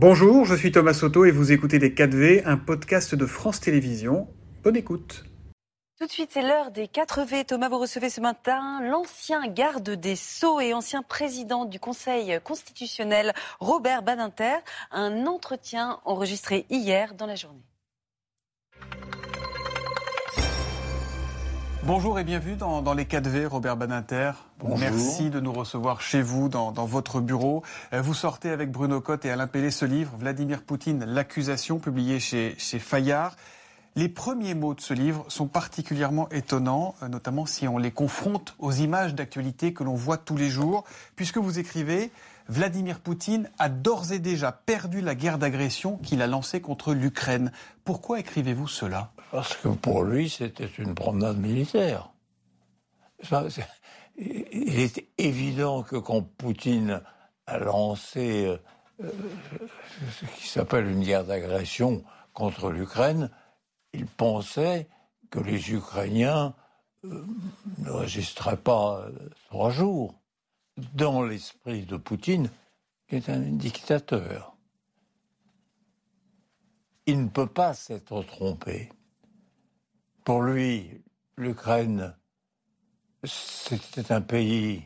Bonjour, je suis Thomas Soto et vous écoutez Les 4V, un podcast de France Télévisions. Bonne écoute. Tout de suite, c'est l'heure des 4V. Thomas, vous recevez ce matin l'ancien garde des Sceaux et ancien président du Conseil constitutionnel, Robert Badinter. Un entretien enregistré hier dans la journée. Bonjour et bienvenue dans, les 4V, Robert Badinter. Merci de nous recevoir chez vous, dans, votre bureau. Euh, vous sortez avec Bruno Cotte et Alain Pellet ce livre, Vladimir Poutine, l'accusation, publié chez, chez Fayard. Les premiers mots de ce livre sont particulièrement étonnants, euh, notamment si on les confronte aux images d'actualité que l'on voit tous les jours, puisque vous écrivez Vladimir Poutine a d'ores et déjà perdu la guerre d'agression qu'il a lancée contre l'Ukraine. Pourquoi écrivez-vous cela? Parce que pour lui, c'était une promenade militaire. il est évident que quand Poutine a lancé euh, euh, ce qui s'appelle une guerre d'agression contre l'Ukraine, il pensait que les Ukrainiens euh, ne résisteraient pas trois jours dans l'esprit de Poutine, qui est un dictateur. Il ne peut pas s'être trompé. Pour lui, l'Ukraine, c'était un pays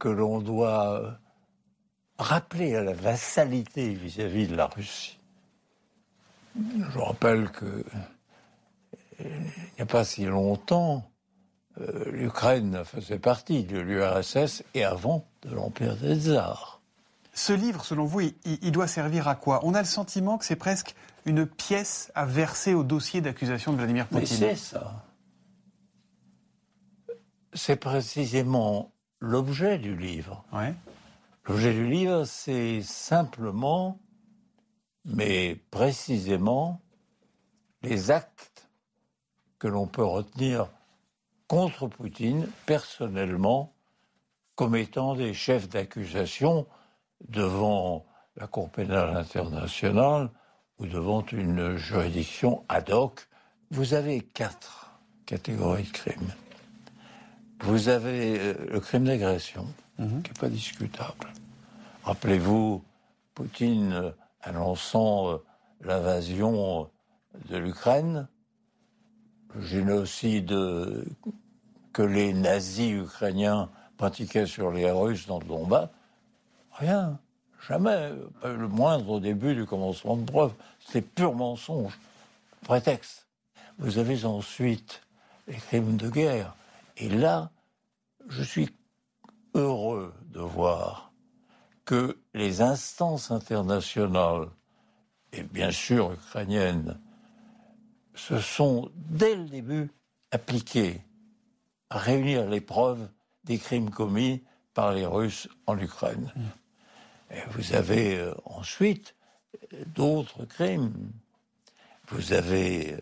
que l'on doit rappeler à la vassalité vis-à-vis de la Russie. Je rappelle que il n'y a pas si longtemps, euh, l'Ukraine faisait partie de l'URSS et avant de l'Empire des Tsars. Ce livre, selon vous, il, doit servir à quoi? On a le sentiment que c'est presque une pièce à verser au dossier d'accusation de Vladimir Poutine. c'est ça. C'est précisément l'objet du livre. L'objet du livre, c'est simplement, mais précisément, les actes que l'on peut retenir contre Poutine personnellement comme étant des chefs d'accusation devant la Cour pénale internationale ou devant une juridiction ad hoc. Vous avez quatre catégories de crimes. Vous avez euh, le crime d'agression, mhm. qui n'est pas discutable. Rappelez-vous, Poutine euh, annonçant euh, l'invasion de l'Ukraine, le génocide que les nazis ukrainiens pratiquaient sur les Russes dans le Donbass, rien, jamais, le moindre début du commencement de preuve. C'est pur mensonge, prétexte. Vous avez ensuite les crimes de guerre. Et là, je suis heureux de voir que les instances internationales, et bien sûr ukrainiennes, se sont dès le début appliquées à réunir les preuves des crimes commis par les Russes en Ukraine. Vous avez euh, ensuite euh, d'autres crimes. Vous avez euh,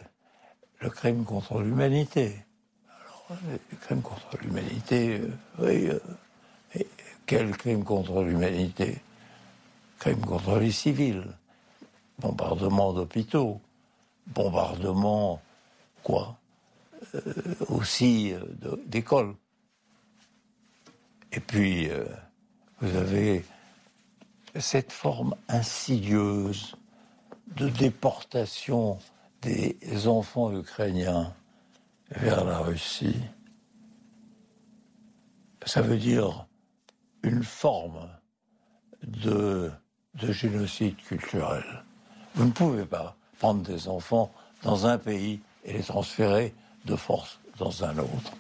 le crime contre l'humanité. le crime contre l'humanité, oui. quel crime contre l'humanité? Crime contre les civils, bombardement d'hôpitaux, bombardement, quoi? Euh, Aussi euh, d'écoles. Et puis, euh, vous avez cette forme insidieuse de déportation des enfants ukrainiens vers la Russie. Ça veut dire une forme de, de génocide culturel. Vous ne pouvez pas prendre des enfants dans un pays et les transférer de force dans un autre.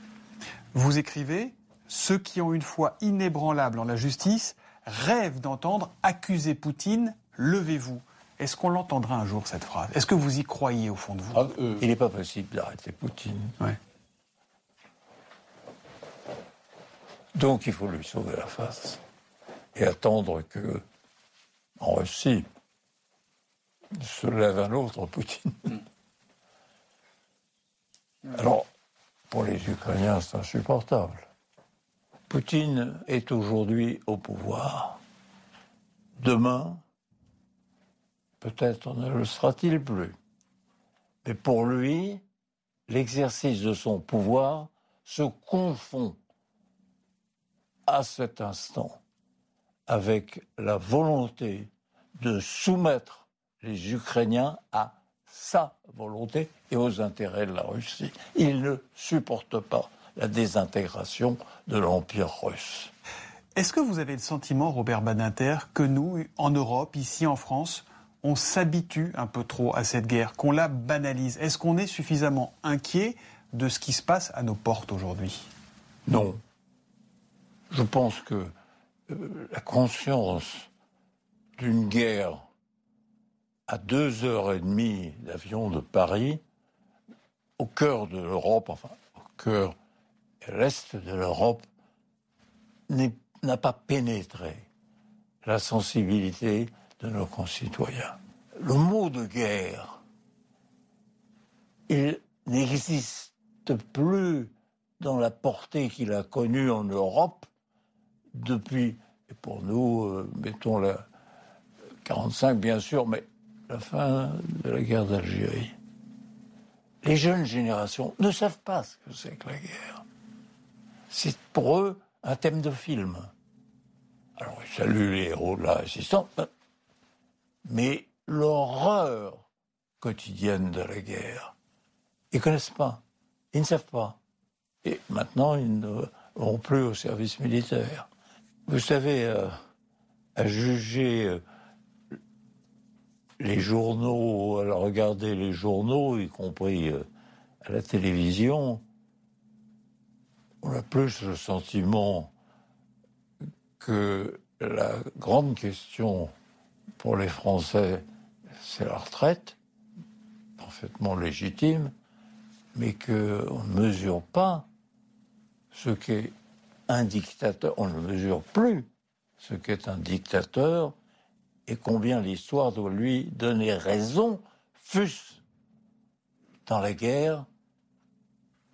Vous écrivez Ceux qui ont une foi inébranlable en la justice rêvent d'entendre accuser Poutine, levez-vous. Est-ce qu'on l'entendra un jour, cette phrase? Est-ce que vous y croyez au fond de vous? Ah, euh, Il n'est pas possible d'arrêter Poutine. Donc il faut lui sauver la face et attendre que, en Russie, se lève un autre Poutine. Mm. Alors, pour les Ukrainiens, c'est insupportable. Poutine est aujourd'hui au pouvoir. Demain, peut-être ne le sera-t-il plus. Mais pour lui, l'exercice de son pouvoir se confond à cet instant avec la volonté de soumettre les Ukrainiens à sa volonté et aux intérêts de la Russie. Il ne supporte pas la désintégration de l'Empire russe. Est-ce que vous avez le sentiment, Robert Badinter, que nous, en Europe, ici en France, on s'habitue un peu trop à cette guerre, qu'on la banalise? Est-ce qu'on est suffisamment inquiet de ce qui se passe à nos portes aujourd'hui? Non. Je pense que euh, la conscience d'une guerre à deux heures et demie d'avion de Paris, au cœur de l'Europe, enfin au cœur et l'est de l'Europe, n'a pas pénétré la sensibilité de nos concitoyens. Le mot de guerre, il n'existe plus dans la portée qu'il a connue en Europe depuis, pour nous, euh, mettons la 45 bien sûr, mais la fin de la guerre d'Algérie. Les jeunes générations ne savent pas ce que c'est que la guerre. C'est pour eux un thème de film. Alors, ils saluent les héros de la résistance, mais l'horreur quotidienne de la guerre, ils ne connaissent pas, ils ne savent pas. Et maintenant, ils ne vont plus au service militaire. Vous savez, euh, à juger euh, les journaux, à regarder les journaux, y compris euh, à la télévision, on a plus le sentiment que la grande question pour les Français, c'est la retraite, parfaitement légitime, mais qu'on ne mesure pas ce qu'est un dictateur, on ne mesure plus ce qu'est un dictateur et combien l'histoire doit lui donner raison, fût-ce dans la guerre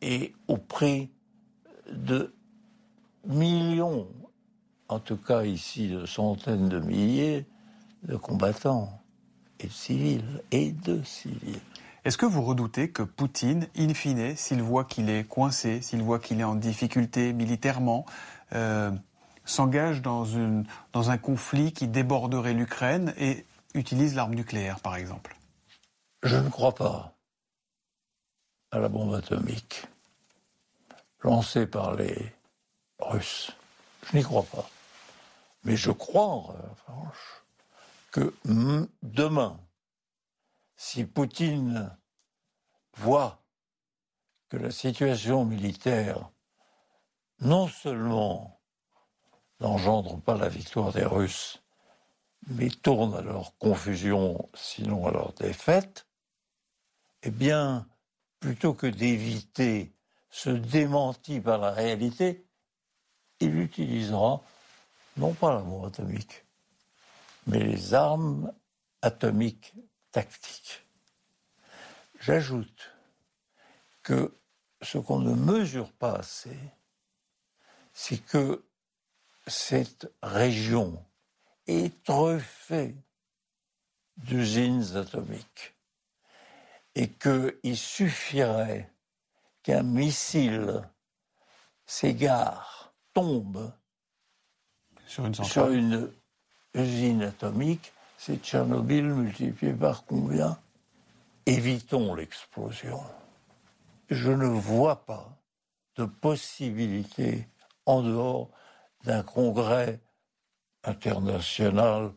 et au prix de millions, en tout cas ici de centaines de milliers de combattants et de civils et de civils. Est-ce que vous redoutez que Poutine, in fine, s'il voit qu'il est coincé, s'il voit qu'il est en difficulté militairement, euh, s'engage dans, dans un conflit qui déborderait l'Ukraine et utilise l'arme nucléaire, par exemple? Je ne crois pas à la bombe atomique lancée par les Russes. Je n'y crois pas. Mais je crois, en revanche, que demain, si Poutine voit que la situation militaire non seulement n'engendre pas la victoire des Russes, mais tourne à leur confusion, sinon à leur défaite, eh bien, plutôt que d'éviter ce démenti par la réalité, il utilisera non pas la bombe atomique, mais les armes atomiques tactiques. J'ajoute que ce qu'on ne mesure pas assez, c'est que cette région est truffée d'usines atomiques et qu'il suffirait qu'un missile s'égare, tombe sur une, usine atomique, c'est Tchernobyl multiplié par combien? Évitons l'explosion. Je ne vois pas de possibilité en dehors d'un congrès international,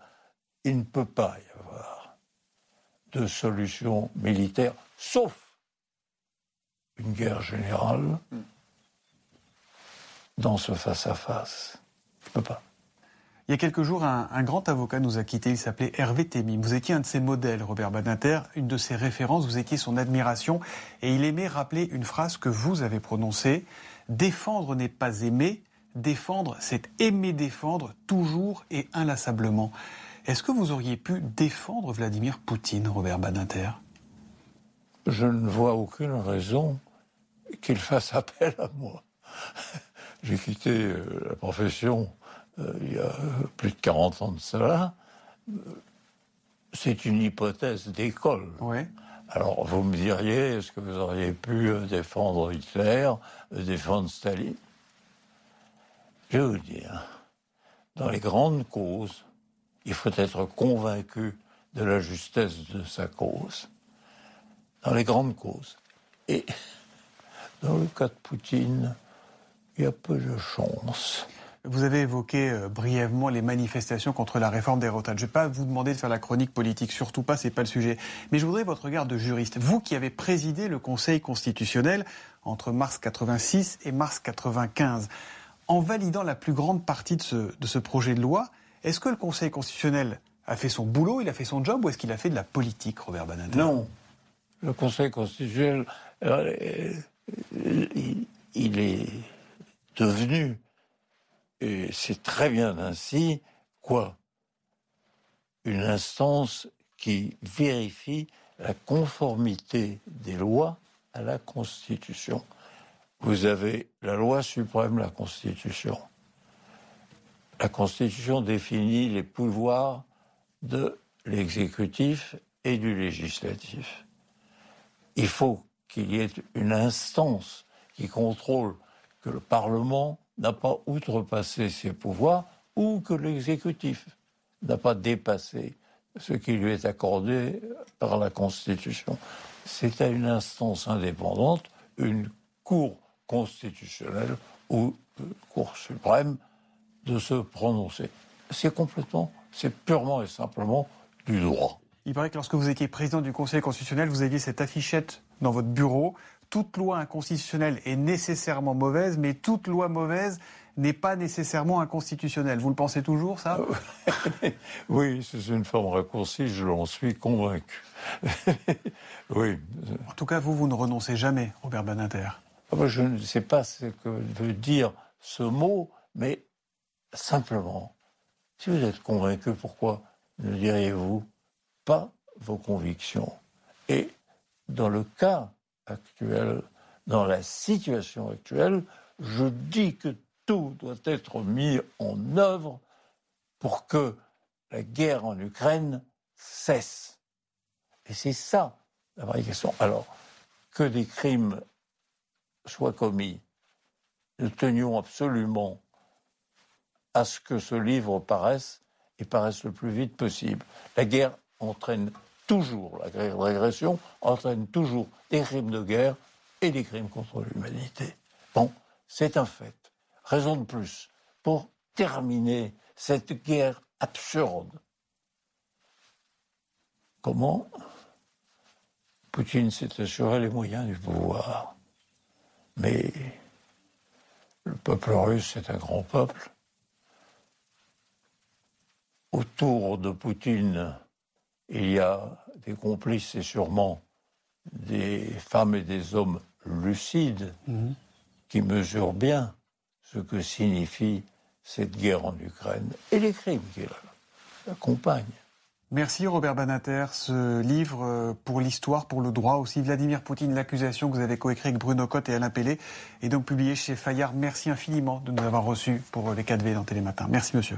il ne peut pas y avoir de solution militaire, sauf une guerre générale dans ce face-à-face. Il ne peut pas. Il y a quelques jours, un, grand avocat nous a quittés. Il s'appelait Hervé Thémy. Vous étiez un de ses modèles, Robert Badinter, une de ses références. Vous étiez son admiration. Et il aimait rappeler une phrase que vous avez prononcée Défendre n'est pas aimer, défendre, c'est aimer défendre toujours et inlassablement. Est-ce que vous auriez pu défendre Vladimir Poutine, Robert Badinter? Je ne vois aucune raison qu'il fasse appel à moi. J'ai quitté euh, la profession euh, il y a plus de 40 ans de cela. C'est une hypothèse d'école. Alors vous me diriez, est-ce que vous auriez pu euh, défendre Hitler, défendre Staline? Je veux dire, dans les grandes causes, il faut être convaincu de la justesse de sa cause, dans les grandes causes. Et dans le cas de Poutine, il y a peu de chance. Vous avez évoqué euh, brièvement les manifestations contre la réforme des retraites. Je ne vais pas vous demander de faire la chronique politique, surtout pas, c'est pas le sujet. Mais je voudrais votre regard de juriste. Vous qui avez présidé le Conseil constitutionnel entre mars 86 et mars 95, en validant la plus grande partie de ce, de ce projet de loi, est-ce que le Conseil constitutionnel a fait son boulot, il a fait son job, ou est-ce qu'il a fait de la politique, Robert Badinter? Non. Le Conseil constitutionnel, il est devenu et c'est très bien ainsi, quoi? Une instance qui vérifie la conformité des lois à la Constitution. Vous avez la loi suprême, la Constitution. La Constitution définit les pouvoirs de l'exécutif et du législatif. Il faut qu'il y ait une instance qui contrôle que le Parlement n'a pas outrepassé ses pouvoirs ou que l'exécutif n'a pas dépassé ce qui lui est accordé par la Constitution. C'est à une instance indépendante, une Cour constitutionnelle ou Cour suprême, de se prononcer. C'est complètement, c'est purement et simplement du droit. Il paraît que lorsque vous étiez président du Conseil constitutionnel, vous aviez cette affichette dans votre bureau toute loi inconstitutionnelle est nécessairement mauvaise, mais toute loi mauvaise n'est pas nécessairement inconstitutionnelle. Vous le pensez toujours, ça? Oui, c'est une forme raccourcie, je l'en suis convaincu. oui. En tout cas, vous, vous ne renoncez jamais, Robert Badinter. Ah, je ne sais pas ce que veut dire ce mot, mais simplement, si vous êtes convaincu, pourquoi ne diriez-vous? Pas vos convictions Et dans le cas actuelle, dans la situation actuelle, je dis que tout doit être mis en œuvre pour que la guerre en Ukraine cesse. Et c'est ça la vraie question. Alors, que des crimes soient commis, nous tenions absolument à ce que ce livre paraisse et paraisse le plus vite possible. La guerre entraîne toujours, la régression entraîne toujours des crimes de guerre et des crimes contre l'humanité. Bon, c'est un fait. Raison de plus pour terminer cette guerre absurde. Comment Poutine s'est assuré les moyens du pouvoir. Mais le peuple russe est un grand peuple. Autour de Poutine, il y a des complices et sûrement des femmes et des hommes lucides mhm. qui mesurent bien ce que signifie cette guerre en Ukraine et les crimes qui l'accompagnent. Merci Robert Banater. Ce livre euh, pour l'histoire, pour le droit aussi, Vladimir Poutine, l'accusation que vous avez coécrit avec Bruno Cotte et Alain Pellet, est donc publié chez Fayard. Merci infiniment de nous avoir reçus pour les 4V dans Télématin. Merci monsieur.